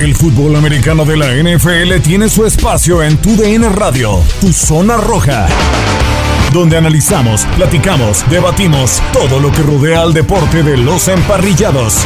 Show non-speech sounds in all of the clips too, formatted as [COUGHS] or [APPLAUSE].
El fútbol americano de la NFL tiene su espacio en Tu DN Radio, Tu Zona Roja, donde analizamos, platicamos, debatimos todo lo que rodea al deporte de los emparrillados.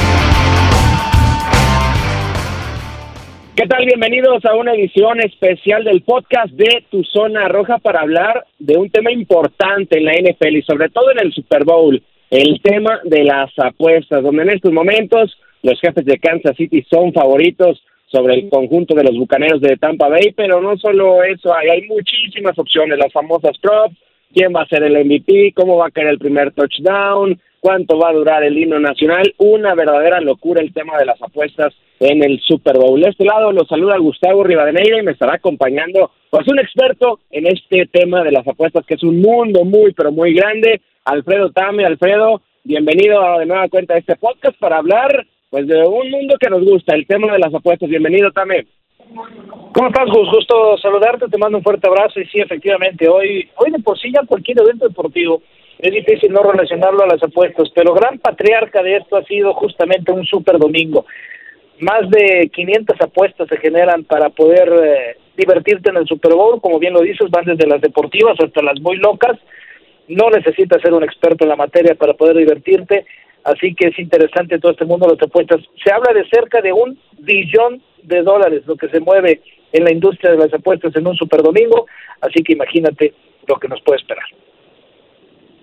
¿Qué tal? Bienvenidos a una edición especial del podcast de Tu Zona Roja para hablar de un tema importante en la NFL y sobre todo en el Super Bowl, el tema de las apuestas, donde en estos momentos los jefes de Kansas City son favoritos sobre el conjunto de los bucaneros de Tampa Bay, pero no solo eso, hay, hay muchísimas opciones, las famosas props, quién va a ser el MVP, cómo va a caer el primer touchdown, cuánto va a durar el himno nacional, una verdadera locura el tema de las apuestas en el Super Bowl. De este lado los saluda Gustavo Rivadeneira y me estará acompañando pues un experto en este tema de las apuestas que es un mundo muy pero muy grande, Alfredo Tame, Alfredo, bienvenido de nueva cuenta a este podcast para hablar pues de un mundo que nos gusta, el tema de las apuestas. Bienvenido Tame. ¿Cómo estás, Gus? Gusto saludarte, te mando un fuerte abrazo y sí, efectivamente, hoy, hoy de por sí ya cualquier evento deportivo es difícil no relacionarlo a las apuestas, pero gran patriarca de esto ha sido justamente un super domingo. Más de 500 apuestas se generan para poder eh, divertirte en el Super Bowl, como bien lo dices, van desde las deportivas hasta las muy locas. No necesitas ser un experto en la materia para poder divertirte, así que es interesante todo este mundo de las apuestas. Se habla de cerca de un billón de dólares lo que se mueve en la industria de las apuestas en un Super Domingo, así que imagínate lo que nos puede esperar.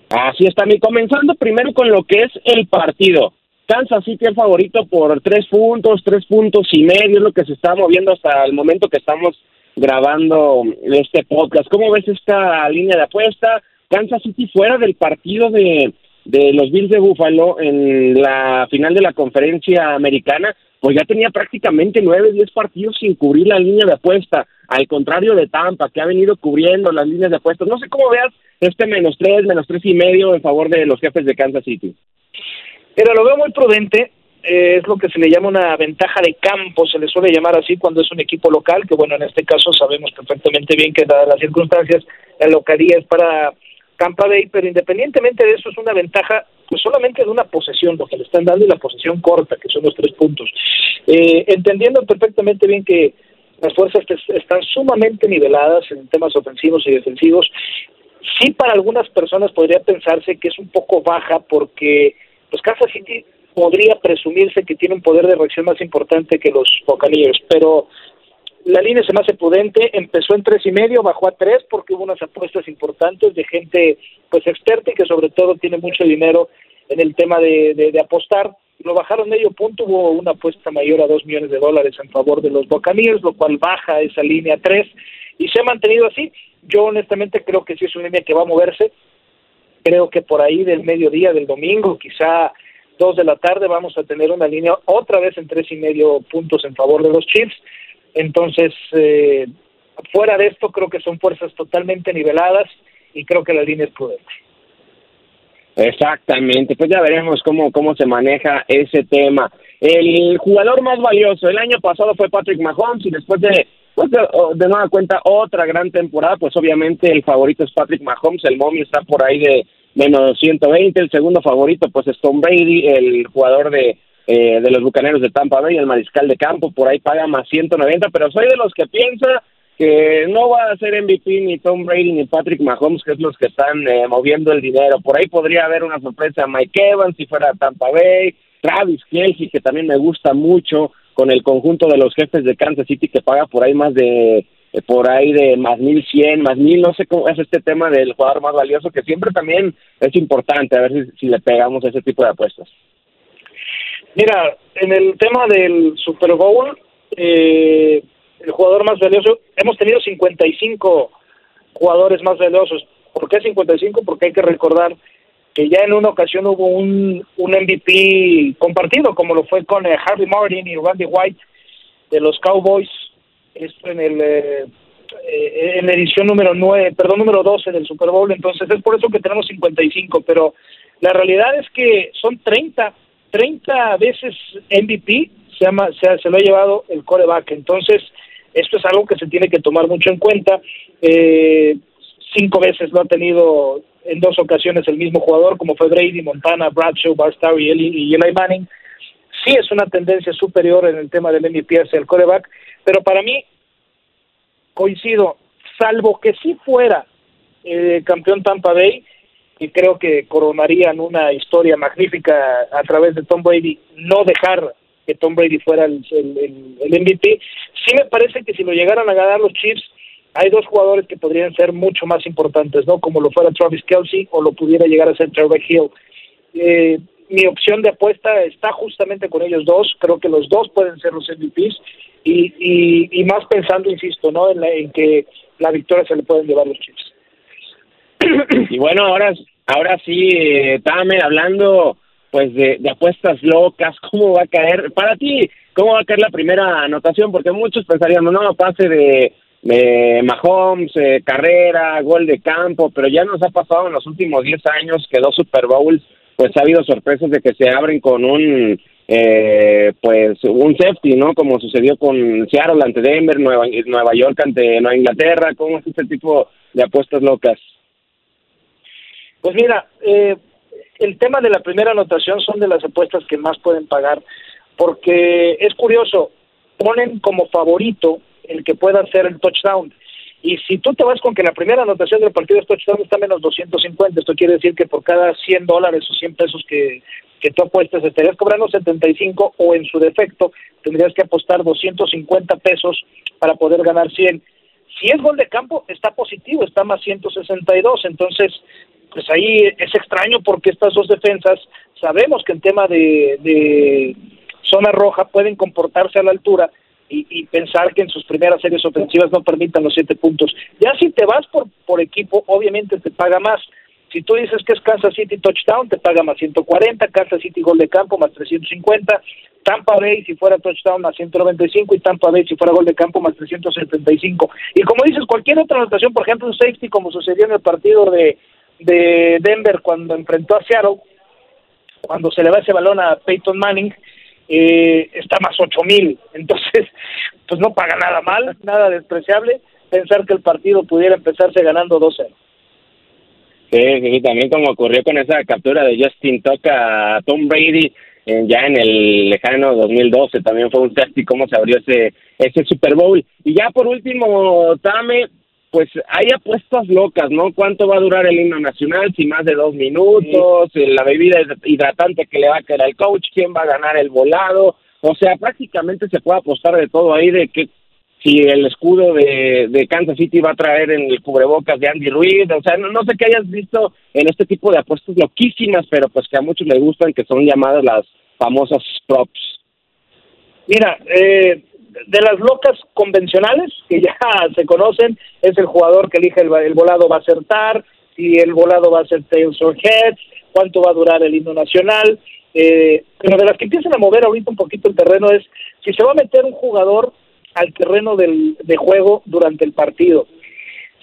Así está, mi comenzando primero con lo que es el partido. Kansas City el favorito por tres puntos, tres puntos y medio, es lo que se está moviendo hasta el momento que estamos grabando este podcast. ¿Cómo ves esta línea de apuesta? Kansas City fuera del partido de, de los Bills de Buffalo en la final de la conferencia americana, pues ya tenía prácticamente nueve, diez partidos sin cubrir la línea de apuesta, al contrario de Tampa, que ha venido cubriendo las líneas de apuestas. No sé cómo veas este menos tres, menos tres y medio en favor de los jefes de Kansas City. Pero lo veo muy prudente, eh, es lo que se le llama una ventaja de campo, se le suele llamar así cuando es un equipo local, que bueno, en este caso sabemos perfectamente bien que dadas las circunstancias, la localía es para Tampa Bay, pero independientemente de eso es una ventaja pues solamente de una posesión, lo que le están dando y la posesión corta, que son los tres puntos. Eh, entendiendo perfectamente bien que las fuerzas están sumamente niveladas en temas ofensivos y defensivos, sí para algunas personas podría pensarse que es un poco baja porque pues Kansas City podría presumirse que tiene un poder de reacción más importante que los Buccaneers, pero la línea se me hace prudente, empezó en tres y medio, bajó a tres porque hubo unas apuestas importantes de gente pues experta y que sobre todo tiene mucho dinero en el tema de, de, apostar. Lo bajaron medio punto, hubo una apuesta mayor a dos millones de dólares en favor de los Buccaneers, lo cual baja esa línea a tres y se ha mantenido así. Yo honestamente creo que sí es una línea que va a moverse. Creo que por ahí del mediodía del domingo, quizá dos de la tarde, vamos a tener una línea otra vez en tres y medio puntos en favor de los Chiefs entonces, eh, fuera de esto, creo que son fuerzas totalmente niveladas y creo que la línea es prudente. Exactamente, pues ya veremos cómo, cómo se maneja ese tema. El jugador más valioso el año pasado fue Patrick Mahomes y después de, pues de, nueva cuenta otra gran temporada, pues obviamente el favorito es Patrick Mahomes, el momio está por ahí de menos 120, el segundo favorito pues es Tom Brady, el jugador de, eh, de los Bucaneros de Tampa Bay, el mariscal de campo, por ahí paga más 190, pero soy de los que piensa que no va a ser MVP ni Tom Brady ni Patrick Mahomes, que es los que están eh, moviendo el dinero. Por ahí podría haber una sorpresa Mike Evans si fuera Tampa Bay, Travis Kelsey, que también me gusta mucho, con el conjunto de los jefes de Kansas City que paga por ahí más de eh, por ahí de más mil cien, más mil, no sé cómo es este tema del jugador más valioso, que siempre también es importante, a ver si, si le pegamos ese tipo de apuestas. Mira, en el tema del Super Bowl, eh, el jugador más valioso, hemos tenido 55 jugadores más valiosos. ¿Por qué 55? Porque hay que recordar que ya en una ocasión hubo un, un MVP compartido, como lo fue con eh, Harvey Martin y Randy White de los Cowboys, esto en el eh, eh, en la edición número 9, perdón, número 12 del Super Bowl, entonces es por eso que tenemos 55, pero la realidad es que son 30, 30 veces MVP se, llama, se, se lo ha llevado el coreback, entonces esto es algo que se tiene que tomar mucho en cuenta. Eh, cinco veces lo ha tenido en dos ocasiones el mismo jugador, como fue Brady, Montana, Bradshaw, Barstow y Eli, y Eli Manning. Sí es una tendencia superior en el tema del MVP hacia el coreback, pero para mí coincido, salvo que si fuera eh, campeón Tampa Bay, y creo que coronarían una historia magnífica a través de Tom Brady, no dejar que Tom Brady fuera el, el, MVP, sí me parece que si lo llegaran a ganar los Chiefs, hay dos jugadores que podrían ser mucho más importantes, ¿no? Como lo fuera Travis Kelsey o lo pudiera llegar a ser Trevor Hill. Eh, mi opción de apuesta está justamente con ellos dos. Creo que los dos pueden ser los MVPs y, y, y más pensando, insisto, ¿no? En, en, que la victoria se le pueden llevar los Chiefs. [COUGHS] Y bueno, ahora, ahora sí, eh, hablando pues de, de apuestas locas, [LAUGHS] ¿cómo va a caer? Para ti, ¿cómo va a caer la primera anotación? Porque muchos pensarían, no, pase de Mahomes, eh, carrera, gol de campo, pero ya nos ha pasado en los últimos 10 años que dos Super Bowls, pues ha habido sorpresas de que se abren con un, eh, pues un safety, ¿no? Como sucedió con Seattle ante Denver, Nueva, Nueva York ante Nueva Inglaterra, ¿cómo es este tipo de apuestas locas? Pues mira, eh, el tema de la primera anotación son de las apuestas que más pueden pagar, porque es curioso, ponen como favorito el que pueda hacer el touchdown. Y si tú te vas con que la primera anotación del partido es touchdown, está menos 250. Esto quiere decir que por cada 100 dólares o 100 pesos que, que tú apuestas, estarías cobrando 75 o en su defecto tendrías que apostar 250 pesos para poder ganar 100. Si es gol de campo, está positivo, está más 162. Entonces, pues ahí es extraño porque estas dos defensas sabemos que en tema de, de zona roja pueden comportarse a la altura y, pensar que en sus primeras series ofensivas no permitan los siete puntos. Ya si te vas por, por equipo, obviamente te paga más. Si tú dices que es Kansas City touchdown, te paga más 140, Kansas City gol de campo más 350, Tampa Bay si fuera touchdown más 195 y Tampa Bay si fuera gol de campo más 375. Y como dices, cualquier otra anotación, por ejemplo, un safety como sucedió en el partido de, de Denver cuando enfrentó a Seattle, cuando se le va ese balón a Peyton Manning, eh, está más ocho mil, entonces [LAUGHS] pues no paga nada mal, nada despreciable pensar que el partido pudiera empezarse ganando 2-0. Sí, y también como ocurrió con esa captura de Justin Toca a Tom Brady eh, ya en el lejano 2012, también fue un test y cómo se abrió ese, ese Super Bowl. Y ya por último, Tame, pues hay apuestas locas, ¿no? ¿Cuánto va a durar el himno nacional? Si más de dos minutos, sí. la bebida hidratante que le va a quedar al coach, quién va a ganar el volado. O sea, prácticamente se puede apostar de todo ahí, de que si el escudo de, de Kansas City va a traer en el cubrebocas de Andy Ruiz, o sea, no, no sé qué hayas visto en este tipo de apuestas loquísimas, pero pues que a muchos les gustan, que son llamadas las famosas props. Mira, eh, de las locas convencionales que ya [LAUGHS] se conocen, es el jugador que elige el, el volado va a acertar, si el volado va a ser tails or heads, cuánto va a durar el himno nacional, eh, pero de las que empiezan a mover ahorita un poquito el terreno es si se va a meter un jugador al terreno del, de juego durante el partido.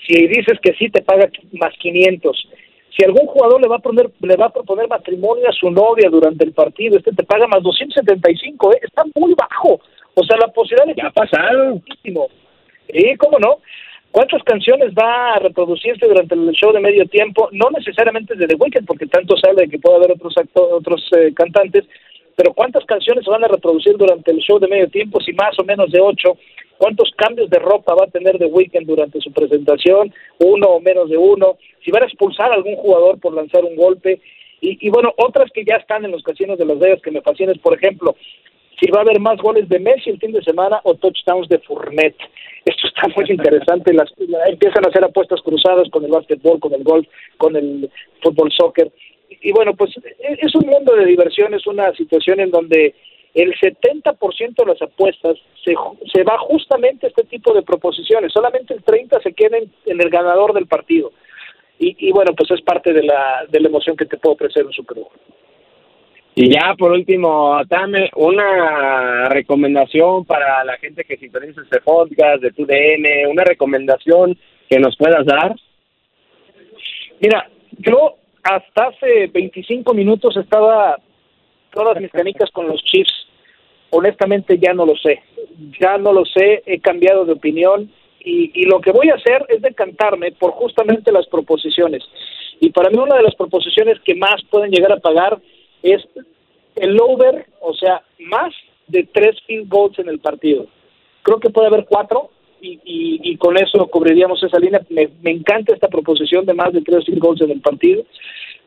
Si dices que sí, te paga más 500. Si algún jugador le va a poner le va a proponer matrimonio a su novia durante el partido, este te paga más 275, ¿eh? está muy bajo. O sea, la posibilidad de ha pasado. Sí, ¿cómo no? ¿Cuántas canciones va a reproducirse durante el show de medio tiempo? No necesariamente de The Weeknd, porque tanto sale que puede haber otros otros eh, cantantes, pero ¿cuántas canciones se van a reproducir durante el show de medio tiempo? Si más o menos de ocho. ¿Cuántos cambios de ropa va a tener The Weeknd durante su presentación? Uno o menos de uno. Si van a expulsar a algún jugador por lanzar un golpe. Y, y bueno, otras que ya están en los casinos de Las Vegas que me fascinan, por ejemplo, si va a haber más goles de Messi el fin de semana o touchdowns de Fournet. Esto está muy [LAUGHS] interesante. Las, la, empiezan a hacer apuestas cruzadas con el básquetbol, con el golf, con el fútbol, soccer. Y, y bueno, pues es un mundo de diversión, es una situación en donde el 70% de las apuestas se, se va justamente a este tipo de proposiciones. Solamente el 30% se queda en, en el ganador del partido. y, bueno, pues es parte de la, de la emoción que te puedo ofrecer un Super Bowl. Y ya por último, dame una recomendación para la gente que sintoniza este podcast de tu DN, una recomendación que nos puedas dar. Mira, yo hasta hace 25 minutos estaba todas mis canicas con los Chiefs. Honestamente ya no lo sé. Ya no lo sé, he cambiado de opinión y, y lo que voy a hacer es decantarme por justamente las proposiciones. Y para mí una de las proposiciones que más pueden llegar a pagar es el over, o sea, más de tres field goals en el partido. Creo que puede haber cuatro y, y, con eso cubriríamos esa línea. Me, encanta esta proposición de más de tres field goals en el partido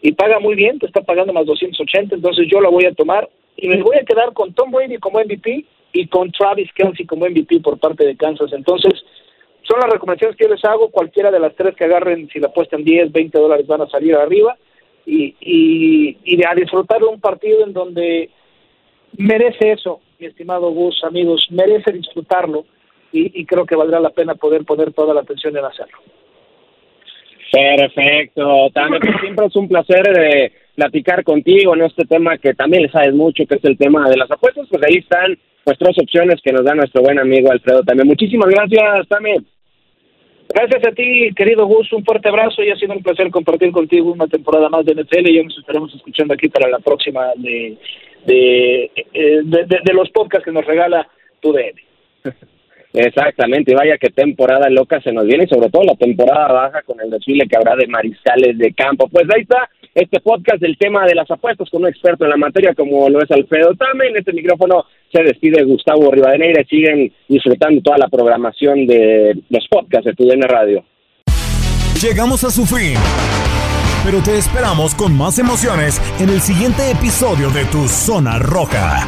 y paga muy bien, te está pagando más 280, entonces yo la voy a tomar y me voy a quedar con Tom Brady como MVP y con Travis Kelsey como MVP por parte de Kansas. Entonces, son las recomendaciones que yo les hago, cualquiera de las tres que agarren, si la apuestan 10, 20 dólares van a salir arriba y, y, y a disfrutar de un partido en donde merece eso, mi estimado Gus, amigos, merece disfrutarlo y, y creo que valdrá la pena poder poner toda la atención en hacerlo. Perfecto, también siempre es un placer de platicar contigo en este tema que también le sabes mucho, que es el tema de las apuestas, pues ahí están nuestras opciones que nos da nuestro buen amigo Alfredo también. Muchísimas gracias, también. Gracias a ti, querido Gus, un fuerte abrazo y ha sido un placer compartir contigo una temporada más de NFL y ya nos estaremos escuchando aquí para la próxima de, de, eh, de, los podcasts que nos regala tu DN. [LAUGHS] Exactamente, vaya que temporada loca se nos viene y sobre todo la temporada baja con el desfile que habrá de mariscales de campo. Pues ahí está este podcast del tema de las apuestas con un experto en la materia como lo es Alfredo En este micrófono se despide Gustavo Rivadeneira siguen disfrutando toda la programación de los podcasts de TUDN Radio. Llegamos a su fin, pero te esperamos con más emociones en el siguiente episodio de Tu Zona Roja.